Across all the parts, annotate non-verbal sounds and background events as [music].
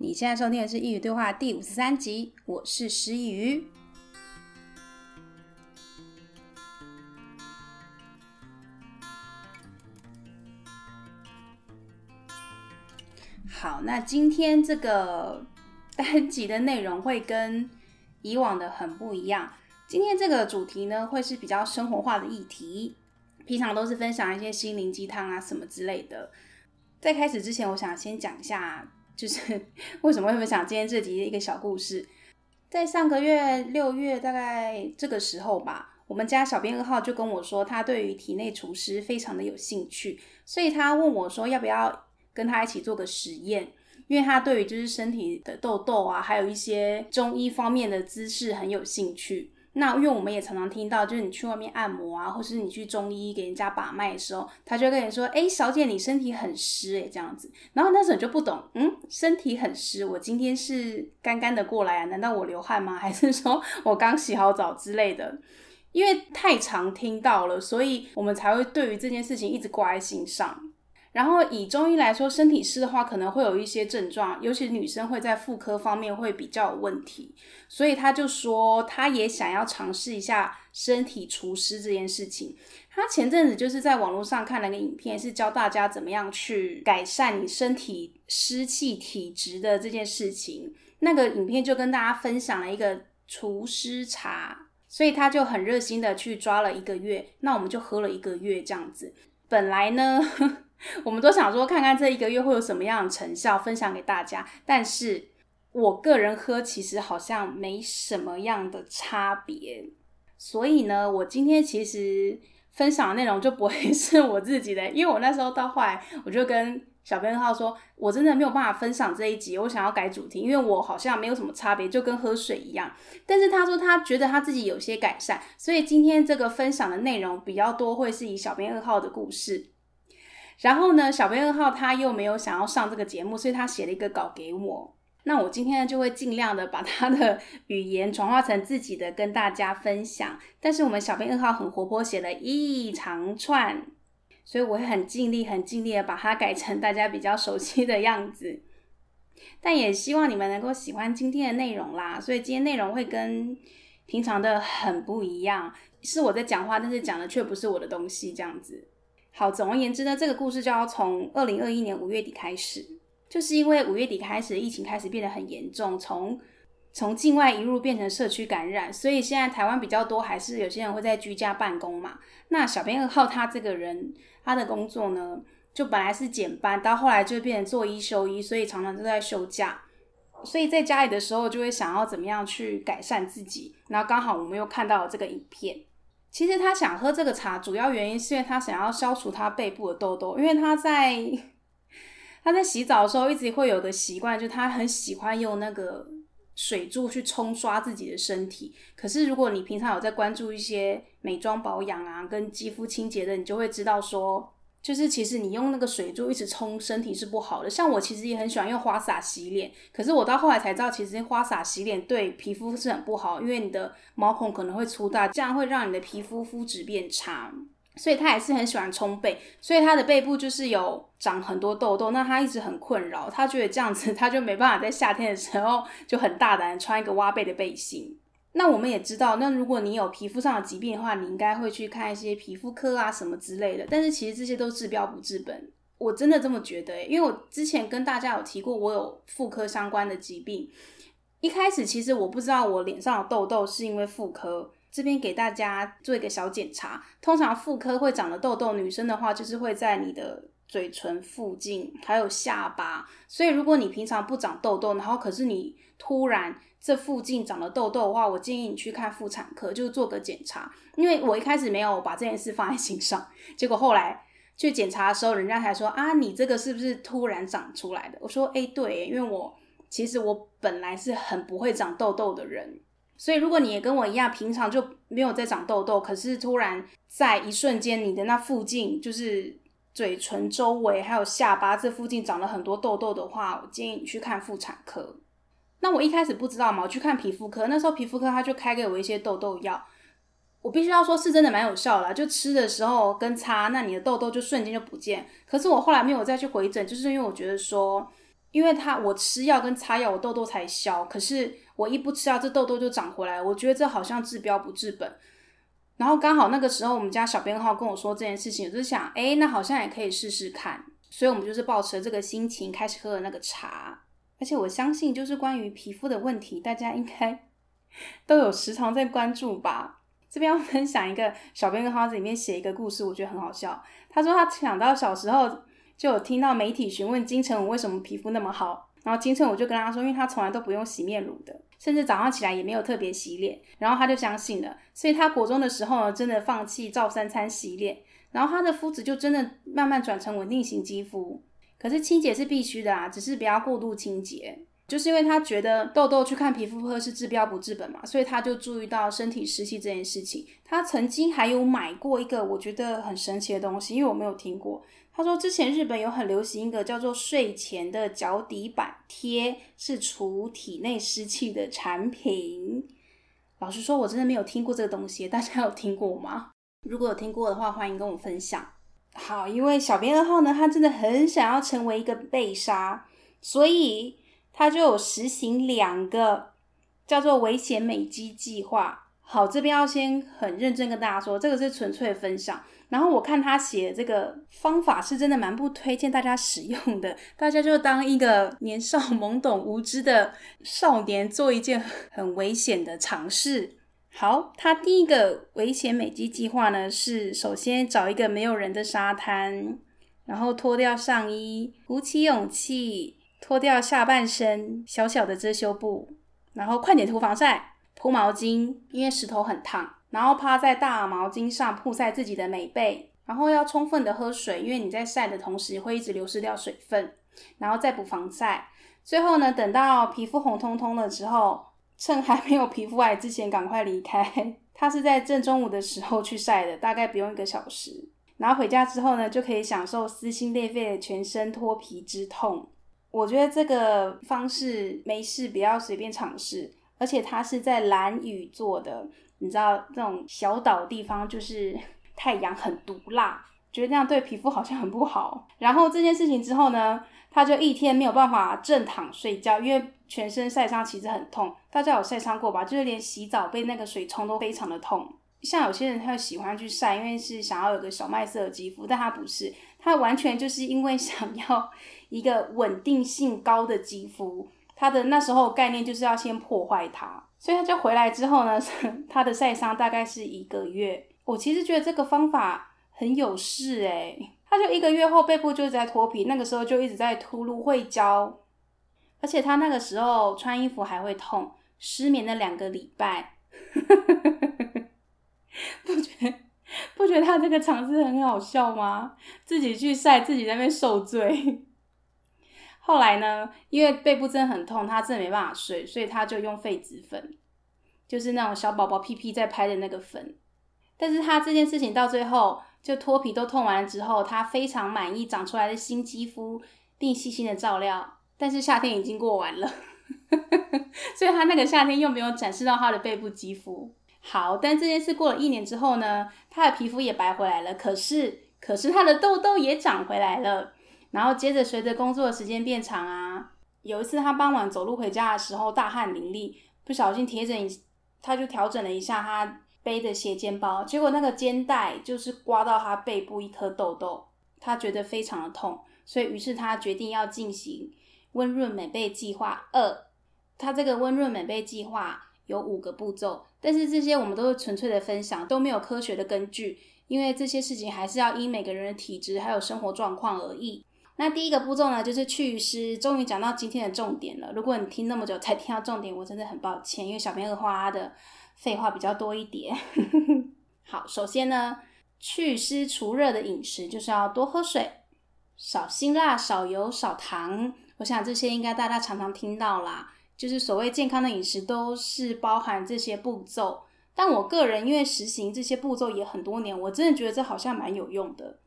你现在收听的是《佾萮对话》第五十三集，我是师佾萮。好，那今天这个 [laughs] 单集的内容会跟以往的很不一样。今天这个主题呢，会是比较生活化的议题，平常都是分享一些心灵鸡汤啊什么之类的。在开始之前，我想先讲一下。就是 [laughs] 为什么会分享今天这集的一个小故事。在上个月六月大概这个时候吧，我们家小编二号就跟我说，他对于体内除湿非常的有兴趣，所以他问我说要不要跟他一起做个实验，因为他对于就是身体的痘痘啊，还有一些中医方面的知识很有兴趣。那因为我们也常常听到，就是你去外面按摩啊，或是你去中医给人家把脉的时候，他就跟你说：“哎，小姐，你身体很湿，哎，这样子。”然后那时候你就不懂，嗯，身体很湿，我今天是干干的过来啊？难道我流汗吗？[laughs] 还是说我刚洗好澡之类的？因为太常听到了，所以我们才会对于这件事情一直挂在心上。然后以中医来说，身体湿的话，可能会有一些症状，尤其女生会在妇科方面会比较有问题，所以他就说他也想要尝试一下身体除湿这件事情。他前阵子就是在网络上看了个影片，是教大家怎么样去改善你身体湿气体质的这件事情。那个影片就跟大家分享了一个除湿茶，所以他就很热心的去抓了一个月，那我们就喝了一个月这样子。本来呢。[laughs] [laughs] 我们都想说，看看这一个月会有什么样的成效，分享给大家。但是我个人喝，其实好像没什么样的差别。所以呢，我今天其实分享的内容就不会 [laughs] 是我自己的，因为我那时候到后来，我就跟小编二号说，我真的没有办法分享这一集，我想要改主题，因为我好像没有什么差别，就跟喝水一样。但是他说他觉得他自己有些改善，所以今天这个分享的内容比较多，会是以小编二号的故事。然后呢，小编二号他又没有想要上这个节目，所以他写了一个稿给我。那我今天呢，就会尽量的把他的语言转化成自己的跟大家分享。但是我们小编二号很活泼，写了一长串，所以我会很尽力、很尽力的把它改成大家比较熟悉的样子。但也希望你们能够喜欢今天的内容啦。所以今天内容会跟平常的很不一样，是我在讲话，但是讲的却不是我的东西，这样子。好，总而言之呢，这个故事就要从二零二一年五月底开始，就是因为五月底开始疫情开始变得很严重，从从境外移入变成社区感染，所以现在台湾比较多还是有些人会在居家办公嘛。那小编二号他这个人，他的工作呢，就本来是减班，到后来就变成做一休一，所以常常都在休假，所以在家里的时候就会想要怎么样去改善自己，然后刚好我们又看到了这个影片。其实他想喝这个茶，主要原因是因为他想要消除他背部的痘痘，因为他在他在洗澡的时候一直会有个习惯，就他很喜欢用那个水柱去冲刷自己的身体。可是如果你平常有在关注一些美妆保养啊，跟肌肤清洁的，你就会知道说。就是其实你用那个水柱一直冲身体是不好的，像我其实也很喜欢用花洒洗脸，可是我到后来才知道，其实花洒洗脸对皮肤是很不好，因为你的毛孔可能会粗大，这样会让你的皮肤肤质变差。所以他也是很喜欢冲背，所以他的背部就是有长很多痘痘，那他一直很困扰，他觉得这样子 [laughs] 他就没办法在夏天的时候就很大胆穿一个挖背的背心。那我们也知道，那如果你有皮肤上的疾病的话，你应该会去看一些皮肤科啊什么之类的。但是其实这些都治标不治本，我真的这么觉得。因为我之前跟大家有提过，我有妇科相关的疾病。一开始其实我不知道我脸上的痘痘是因为妇科。这边给大家做一个小检查，通常妇科会长的痘痘，女生的话就是会在你的嘴唇附近，还有下巴。所以如果你平常不长痘痘，然后可是你突然这附近长了痘痘的话，我建议你去看妇产科，就做个检查。因为我一开始没有把这件事放在心上，结果后来去检查的时候，人家才说啊，你这个是不是突然长出来的？我说，哎，对，因为我其实我本来是很不会长痘痘的人，所以如果你也跟我一样，平常就没有在长痘痘，可是突然在一瞬间，你的那附近就是嘴唇周围还有下巴这附近长了很多痘痘的话，我建议你去看妇产科。那我一开始不知道嘛，我去看皮肤科，那时候皮肤科他就开给我一些痘痘药，我必须要说是真的蛮有效啦，就吃的时候跟擦，那你的痘痘就瞬间就不见。可是我后来没有再去回诊，就是因为我觉得说，因为他我吃药跟擦药，我痘痘才消。可是我一不吃药，这痘痘就长回来。我觉得这好像治标不治本。然后刚好那个时候，我们家小编号跟我说这件事情，我就想，哎，那好像也可以试试看。所以我们就是抱持了这个心情开始喝了那个茶。而且我相信，就是关于皮肤的问题，大家应该 [laughs] 都有时常在关注吧。这边要分享一个小编跟花子里面写一个故事，我觉得很好笑。他说他想到小时候就有听到媒体询问金城武为什么皮肤那么好，然后金城武就跟他说，因为他从来都不用洗面乳的，甚至早上起来也没有特别洗脸，然后他就相信了。所以他国中的时候，真的放弃照三餐洗脸，然后他的肤质就真的慢慢转成稳定型肌肤。可是清洁是必须的啊，只是不要过度清洁。就是因为他觉得痘痘去看皮肤科是治标不治本嘛，所以他就注意到身体湿气这件事情。他曾经还有买过一个我觉得很神奇的东西，因为我没有听过。他说之前日本有很流行一个叫做睡前的脚底板贴，是除体内湿气的产品。老实说，我真的没有听过这个东西，大家有听过吗？如果有听过的话，欢迎跟我分享。好，因为小编二号呢，他真的很想要成为一个被杀，所以。他就有实行两个叫做危险美肌计划。好，这边要先很认真跟大家说，这个是纯粹分享。然后我看他写这个方法是真的蛮不推荐大家使用的，大家就当一个年少懵懂无知的少年做一件很危险的尝试。好，他第一个危险美肌计划呢，是首先找一个没有人的沙滩，然后脱掉上衣，鼓起勇气。脱掉下半身小小的遮羞布，然后快点涂防晒，铺毛巾，因为石头很烫。然后趴在大毛巾上曝晒自己的美背，然后要充分的喝水，因为你在晒的同时会一直流失掉水分。然后再补防晒。最后呢，等到皮肤红彤彤了之后，趁还没有皮肤癌之前赶快离开。他是在正中午的时候去晒的，大概不用一个小时。然后回家之后呢，就可以享受撕心裂肺的全身脱皮之痛。我觉得这个方式没事，不要随便尝试。而且它是在蓝屿做的，你知道这种小岛地方就是 [laughs] 太阳很毒辣，觉得这样对皮肤好像很不好。然后这件事情之后呢，他就一天没有办法正躺睡觉，因为全身晒伤其实很痛。大家有晒伤过吧？就是连洗澡被那个水冲都非常的痛。像有些人他喜欢去晒，因为是想要有个小麦色的肌肤，但他不是，他完全就是因为想要。一个稳定性高的肌肤，他的那时候概念就是要先破坏它，所以他就回来之后呢，[laughs] 他的晒伤大概是一个月。我其实觉得这个方法很有事诶，他就一个月后背部就一直在脱皮，那个时候就一直在涂芦荟胶，而且他那个时候穿衣服还会痛，失眠了两个礼拜，[laughs] 不觉得不觉得他这个尝试很好笑吗？自己去晒，自己在那边受罪。[laughs] 后来呢，因为背部真的很痛，他真的没办法睡，所以他就用痱子粉，就是那种小宝宝屁屁在拍的那个粉。但是他这件事情到最后就脱皮都痛完之后，他非常满意长出来的新肌肤，并细心的照料。但是夏天已经过完了，[laughs] 所以他那个夏天又没有展示到他的背部肌肤。好，但这件事过了一年之后呢，他的皮肤也白回来了，可是可是他的痘痘也长回来了。然后接着随着工作的时间变长啊，有一次他傍晚走路回家的时候大汗淋漓，不小心调整一，他就调整了一下他背的斜肩包，结果那个肩带就是刮到他背部一颗痘痘，他觉得非常的痛，所以于是他决定要进行温润美背计划二。他这个温润美背计划有五个步骤，但是这些我们都是纯粹的分享，都没有科学的根据，因为这些事情还是要因每个人的体质还有生活状况而异。那第一个步骤呢，就是去湿。终于讲到今天的重点了。如果你听那么久才听到重点，我真的很抱歉，因为小编二话他的废话比较多一点。[laughs] 好，首先呢，去湿除热的饮食就是要多喝水，少辛辣、少油、少糖。我想这些应该大家常常听到啦，就是所谓健康的饮食都是包含这些步骤。但我个人因为实行这些步骤也很多年，我真的觉得这好像蛮有用的。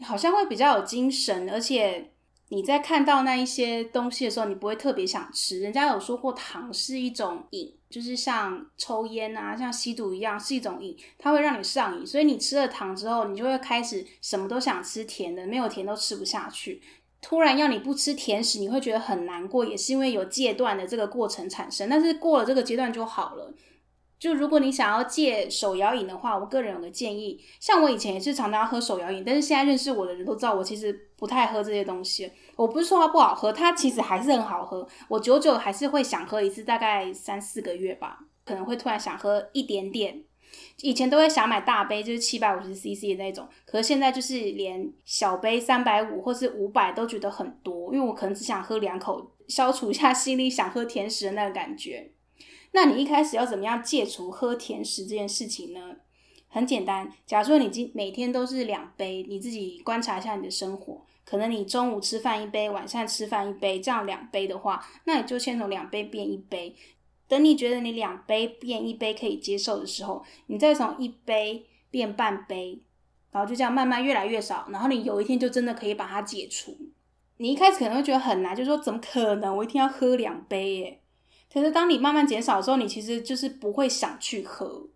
好像会比较有精神，而且你在看到那一些东西的时候，你不会特别想吃。人家有说过，糖是一种瘾，就是像抽烟啊、像吸毒一样，是一种瘾，它会让你上瘾。所以你吃了糖之后，你就会开始什么都想吃甜的，没有甜都吃不下去。突然要你不吃甜食，你会觉得很难过，也是因为有戒断的这个过程产生。但是过了这个阶段就好了。就如果你想要戒手摇饮的话，我个人有个建议，像我以前也是常常喝手摇饮，但是现在认识我的人都知道，我其实不太喝这些东西。我不是说它不好喝，它其实还是很好喝。我久久还是会想喝一次，大概三四个月吧，可能会突然想喝一点点。以前都会想买大杯，就是七百五十 CC 的那种，可是现在就是连小杯三百五或是五百都觉得很多，因为我可能只想喝两口，消除一下心里想喝甜食的那个感觉。那你一开始要怎么样戒除喝甜食这件事情呢？很简单，假如说你今每天都是两杯，你自己观察一下你的生活，可能你中午吃饭一杯，晚上吃饭一杯，这样两杯的话，那你就先从两杯变一杯。等你觉得你两杯变一杯可以接受的时候，你再从一杯变半杯，然后就这样慢慢越来越少，然后你有一天就真的可以把它解除。你一开始可能会觉得很难，就是说怎么可能？我一天要喝两杯耶？可是当你慢慢减少的时候，你其实就是不会想去喝，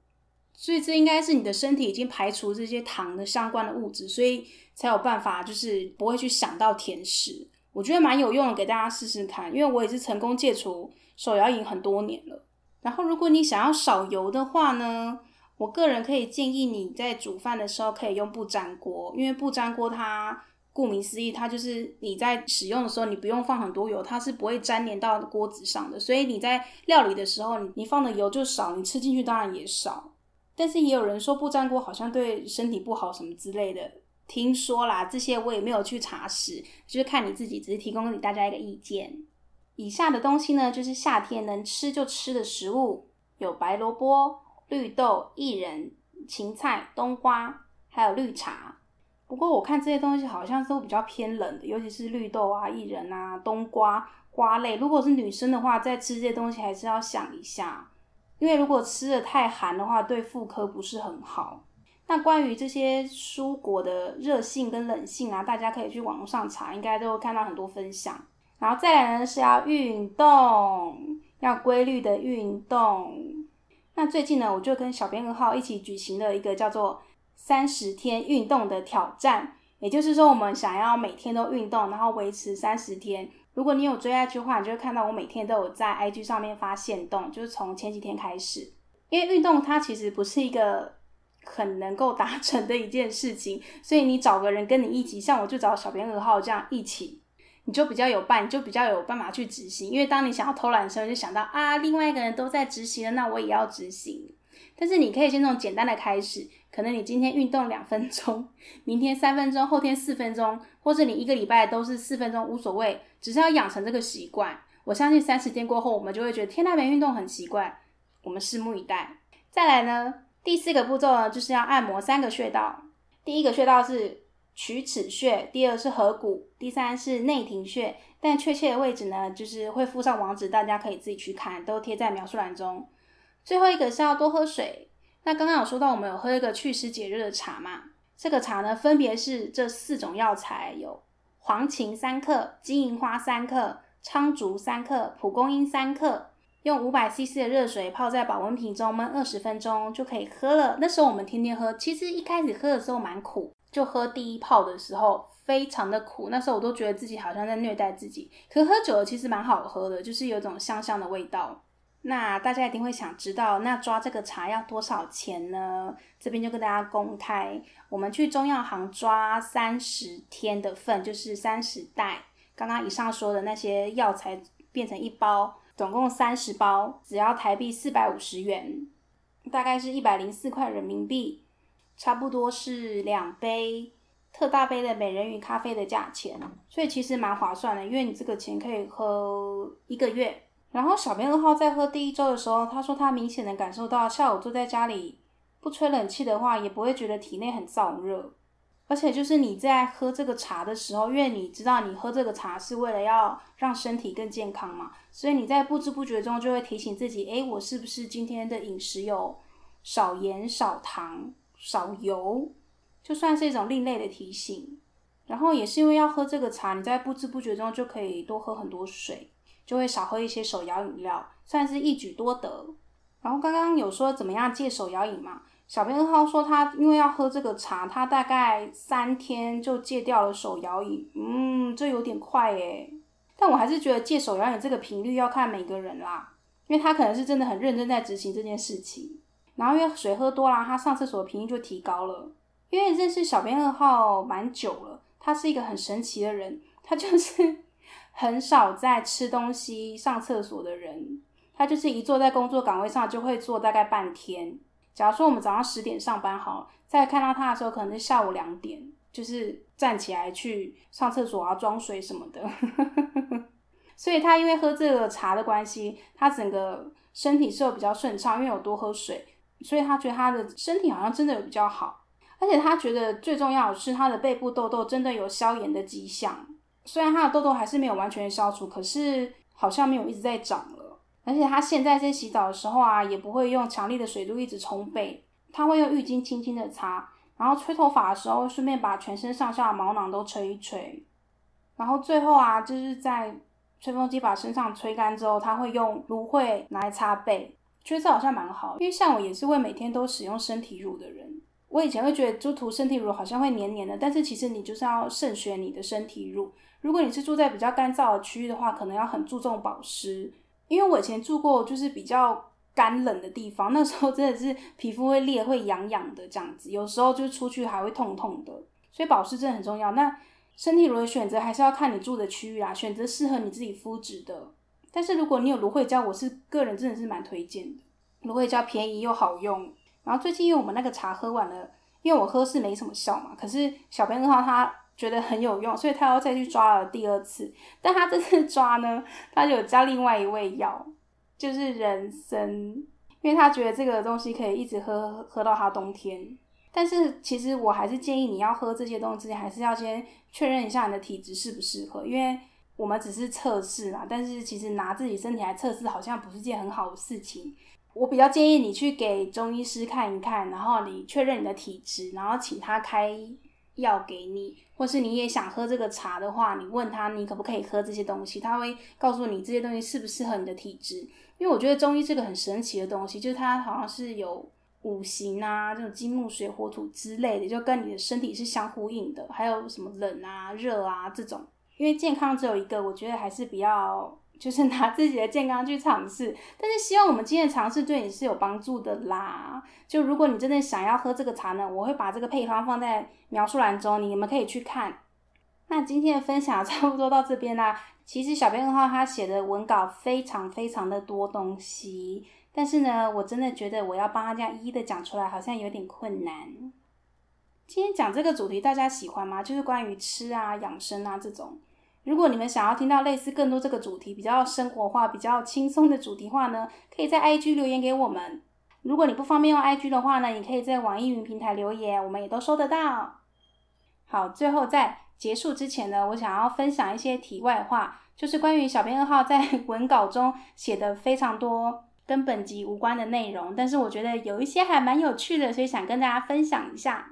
所以这应该是你的身体已经排除这些糖的相关的物质，所以才有办法就是不会去想到甜食。我觉得蛮有用的，给大家试试看，因为我也是成功戒除手摇饮很多年了。然后如果你想要少油的话呢，我个人可以建议你在煮饭的时候可以用不粘锅，因为不粘锅它。顾名思义，它就是你在使用的时候，你不用放很多油，它是不会粘连到锅子上的。所以你在料理的时候，你放的油就少，你吃进去当然也少。但是也有人说不粘锅好像对身体不好什么之类的，听说啦，这些我也没有去查实，就是看你自己，只是提供给大家一个意见。以下的东西呢，就是夏天能吃就吃的食物，有白萝卜、绿豆、薏仁、芹菜、冬瓜，还有绿茶。不过我看这些东西好像都比较偏冷的，尤其是绿豆啊、薏仁啊、冬瓜、瓜类。如果是女生的话，在吃这些东西还是要想一下，因为如果吃的太寒的话，对妇科不是很好。那关于这些蔬果的热性跟冷性啊，大家可以去网络上查，应该都会看到很多分享。然后再来呢，是要运动，要规律的运动。那最近呢，我就跟小编二号一起举行了一个叫做三十天运动的挑战，也就是说，我们想要每天都运动，然后维持三十天。如果你有追 IG 的话，你就会看到我每天都有在 IG 上面发现动，就是从前几天开始。因为运动它其实不是一个很能够达成的一件事情，所以你找个人跟你一起，像我就找小编二号这样一起，你就比较有伴，你就比较有办法去执行。因为当你想要偷懒的时候，就想到啊，另外一个人都在执行了，那我也要执行。但是你可以先从简单的开始。可能你今天运动两分钟，明天三分钟，后天四分钟，或者你一个礼拜都是四分钟，无所谓，只是要养成这个习惯。我相信三十天过后，我们就会觉得天呐，没运动很奇怪。我们拭目以待。再来呢，第四个步骤呢，就是要按摩三个穴道。第一个穴道是曲尺穴，第二是合谷，第三是内庭穴。但确切的位置呢，就是会附上网址，大家可以自己去看，都贴在描述栏中。最后一个是要多喝水。那刚刚有说到，我们有喝一个祛湿解热的茶嘛？这个茶呢，分别是这四种药材，有黄芩三克、金银花三克、苍术三克、蒲公英三克，用五百 CC 的热水泡在保温瓶中焖二十分钟就可以喝了。那时候我们天天喝，其实一开始喝的时候蛮苦，就喝第一泡的时候非常的苦，那时候我都觉得自己好像在虐待自己。可喝久了其实蛮好喝的，就是有种香香的味道。那大家一定会想知道，那抓这个茶要多少钱呢？这边就跟大家公开，我们去中药行抓三十天的份，就是三十袋。刚刚以上说的那些药材变成一包，总共三十包，只要台币四百五十元，大概是一百零四块人民币，差不多是两杯特大杯的美人鱼咖啡的价钱。所以其实蛮划算的，因为你这个钱可以喝一个月。然后小编二号在喝第一周的时候，他说他明显的感受到下午坐在家里不吹冷气的话，也不会觉得体内很燥热。而且就是你在喝这个茶的时候，因为你知道你喝这个茶是为了要让身体更健康嘛，所以你在不知不觉中就会提醒自己，诶，我是不是今天的饮食有少盐、少糖、少油？就算是一种另类的提醒。然后也是因为要喝这个茶，你在不知不觉中就可以多喝很多水。就会少喝一些手摇饮料，算是一举多得。然后刚刚有说怎么样戒手摇饮嘛？小编二号说他因为要喝这个茶，他大概三天就戒掉了手摇饮。嗯，这有点快诶。但我还是觉得戒手摇饮这个频率要看每个人啦，因为他可能是真的很认真在执行这件事情。然后因为水喝多了，他上厕所的频率就提高了。因为认识小编二号蛮久了，他是一个很神奇的人，他就是很少在吃东西、上厕所的人。他就是一坐在工作岗位上就会坐大概半天。假如说我们早上十点上班好，再看到他的时候，可能是下午两点，就是站起来去上厕所啊、装水什么的。[laughs] 所以他因为喝这个茶的关系，他整个身体是有比较顺畅，因为有多喝水，所以他觉得他的身体好像真的有比较好。而且他觉得最重要的是他的背部痘痘真的有消炎的迹象，虽然他的痘痘还是没有完全消除，可是好像没有一直在长了。而且他现在在洗澡的时候啊，也不会用强力的水柱一直冲背，他会用浴巾轻轻的擦，然后吹头发的时候顺便把全身上下的毛囊都吹一吹，然后最后啊，就是在吹风机把身上吹干之后，他会用芦荟来擦背，觉得这好像蛮好，因为像我也是会每天都使用身体乳的人，我以前会觉得就涂身体乳好像会黏黏的，但是其实你就是要慎选你的身体乳，如果你是住在比较干燥的区域的话，可能要很注重保湿。因为我以前住过就是比较干冷的地方，那时候真的是皮肤会裂、会痒痒的这样子，有时候就出去还会痛痛的，所以保湿真的很重要。那身体乳的选择还是要看你住的区域啦，选择适合你自己肤质的。但是如果你有芦荟胶，我是个人真的是蛮推荐的，芦荟胶便宜又好用。然后最近因为我们那个茶喝完了，因为我喝是没什么效嘛，可是小编的话他。觉得很有用，所以他要再去抓了第二次。但他这次抓呢，他就有加另外一味药，就是人参，因为他觉得这个东西可以一直喝喝到他冬天。但是其实我还是建议你要喝这些东西之前，还是要先确认一下你的体质适不适合，因为我们只是测试啦。但是其实拿自己身体来测试，好像不是件很好的事情。我比较建议你去给中医师看一看，然后你确认你的体质，然后请他开。药给你，或是你也想喝这个茶的话，你问他你可不可以喝这些东西，他会告诉你这些东西适不适合你的体质。因为我觉得中医是个很神奇的东西，就是它好像是有五行啊，这种金木水火土之类的，就跟你的身体是相呼应的。还有什么冷啊、热啊这种，因为健康只有一个，我觉得还是比较。就是 [laughs] 拿自己的健康去尝试，但是希望我们今天的尝试对你是有帮助的啦。就如果你真的想要喝这个茶呢，我会把这个配方放在描述栏中，你们可以去看。那今天的分享 [laughs] 差不多到这边啦。其实小编二号他写的文稿非常非常的多东西，但是呢，我真的觉得我要帮他这样一一的讲出来，好像有点困难。今天讲这个主题大家喜欢吗？就是关于吃啊、养生啊这种。如果你们想要听到类似更多这个主题比较生活化、比较轻松的主题话呢，可以在 IG 留言给我们。如果你不方便用 IG 的话呢，你可以在网易云平台留言，我们也都收得到。好，最后在结束之前呢，我想要分享一些题外话，就是关于小编二号在文稿中写的非常多跟本集无关的内容，但是我觉得有一些还蛮有趣的，所以想跟大家分享一下。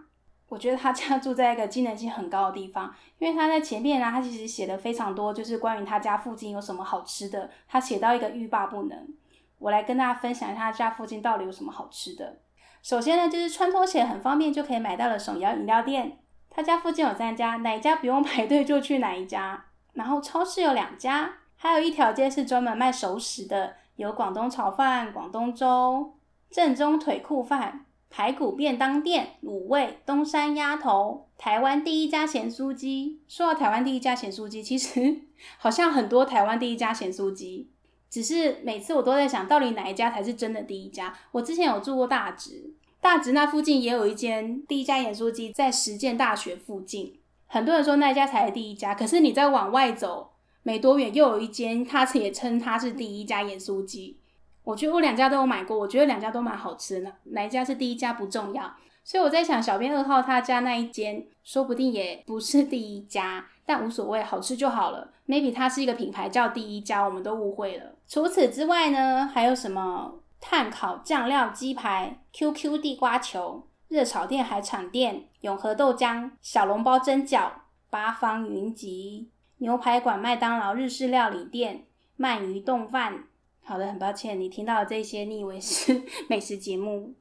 我觉得他家住在一个机能性很高的地方，因为他在前面呢，他其实写的非常多，就是关于他家附近有什么好吃的。他写到一个欲罢不能，我来跟大家分享一下他家附近到底有什么好吃的。首先呢，就是穿拖鞋很方便就可以买到的手摇饮料店，他家附近有三家，哪一家不用排队就去哪一家。然后超市有两家，还有一条街是专门卖熟食的，有广东炒饭、广东粥、正宗腿裤饭。排骨便当店、卤味、东山鸭头、台湾第一家咸酥鸡。说到台湾第一家咸酥鸡，其实好像很多台湾第一家咸酥鸡，只是每次我都在想到底哪一家才是真的第一家。我之前有住过大直，大直那附近也有一间第一家盐酥鸡，在实践大学附近。很多人说那一家才是第一家，可是你再往外走没多远，又有一间，他也称它是第一家盐酥鸡。我觉得我两家都有买过，我觉得两家都蛮好吃的。哪一家是第一家不重要，所以我在想，小编二号他家那一间说不定也不是第一家，但无所谓，好吃就好了。Maybe 它是一个品牌叫第一家，我们都误会了。除此之外呢，还有什么碳烤酱料鸡排、QQ 地瓜球、热炒店海产店、永和豆浆、小笼包蒸饺、八方云集、牛排馆、麦当劳、日式料理店、鳗鱼冻饭。好的，很抱歉，你听到的这些，你以为是 [laughs] 美食节目。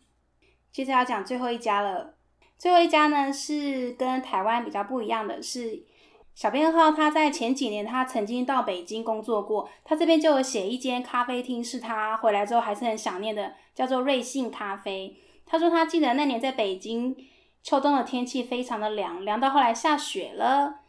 接着要讲最后一家了。最后一家呢，是跟台湾比较不一样的是，小编号他在前几年他曾经到北京工作过，他这边就有写一间咖啡厅是他回来之后还是很想念的，叫做瑞幸咖啡。他说他记得那年在北京秋冬的天气非常的凉，凉到后来下雪了。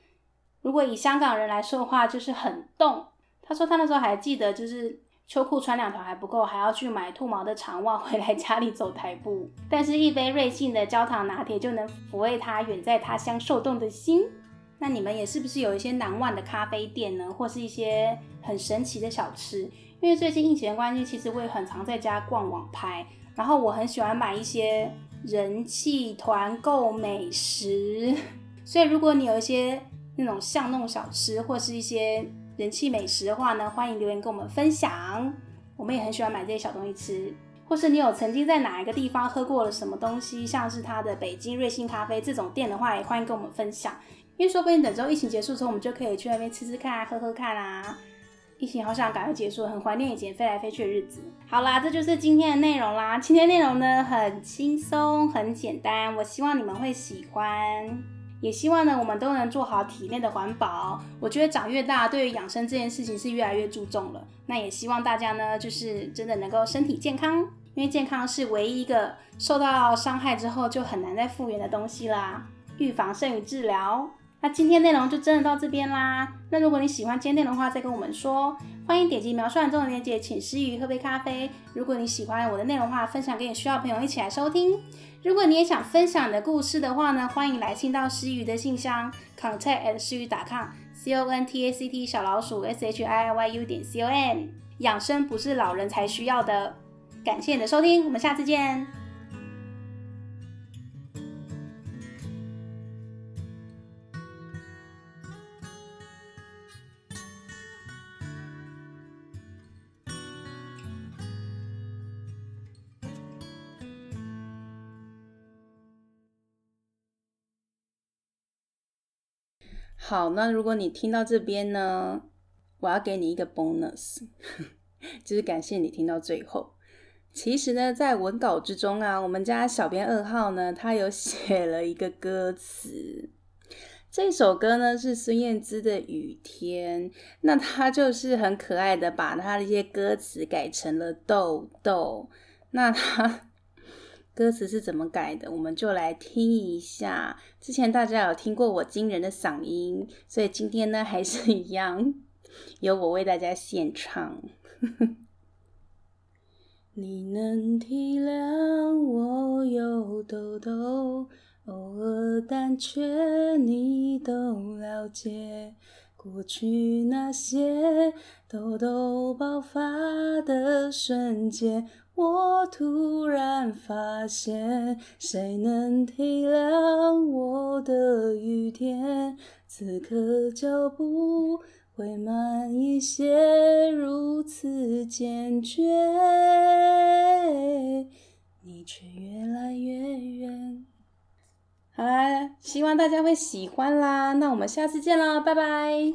如果以香港人来说的话，就是很冻。他说他那时候还记得，就是秋裤穿两条还不够，还要去买兔毛的长袜回来家里走台步。但是，一杯瑞幸的焦糖拿铁就能抚慰他远在他乡受冻的心。那你们也是不是有一些难忘的咖啡店呢？或是一些很神奇的小吃？因为最近疫情的关系，其实我也很常在家逛网拍，然后我很喜欢买一些人气团购美食。[laughs] 所以，如果你有一些那种巷弄小吃或是一些人气美食的话呢，欢迎留言跟我们分享。我们也很喜欢买这些小东西吃，或是你有曾经在哪一个地方喝过了什么东西，像是它的北京瑞幸咖啡这种店的话，也欢迎跟我们分享。因为说不定等之后疫情结束之后，我们就可以去那边吃吃看、喝喝看啊。疫情好想赶快结束，很怀念以前飞来飞去的日子。好啦，这就是今天的内容啦。今天内容呢很轻松、很简单，我希望你们会喜欢。也希望呢，我们都能做好体内的环保。我觉得长越大，对于养生这件事情是越来越注重了。那也希望大家呢，就是真的能够身体健康，因为健康是唯一一个受到伤害之后就很难再复原的东西啦。预防胜于治疗。那今天内容就真的到这边啦。那如果你喜欢今天内容的话，再跟我们说。欢迎点击描述栏中的链接，请师佾萮喝杯咖啡。如果你喜欢我的内容的话，分享给你需要朋友一起来收听。如果你也想分享你的故事的话呢，欢迎来信到诗雨的信箱，contact at 诗雨 .com，c o n t a c t 小老鼠 s h i i y u 点 c o m。养生不是老人才需要的。感谢你的收听，我们下次见。好，那如果你听到这边呢，我要给你一个 bonus，[laughs] 就是感谢你听到最后。其实呢，在文稿之中啊，我们家小编二号呢，他有写了一个歌词。这首歌呢是孙燕姿的《雨天》，那他就是很可爱的把他的一些歌词改成了豆豆。那他。歌词是怎么改的？我们就来听一下。之前大家有听过我惊人的嗓音，所以今天呢还是一样，由我为大家献唱。你能体谅我有痘痘，偶尔胆怯，你都了解。过去那些痘痘爆发的瞬间。我突然发现，谁能体谅我的雨天？此刻脚步会慢一些，如此坚决，你却越来越远。好啦，希望大家会喜欢啦，那我们下次见啦，拜拜。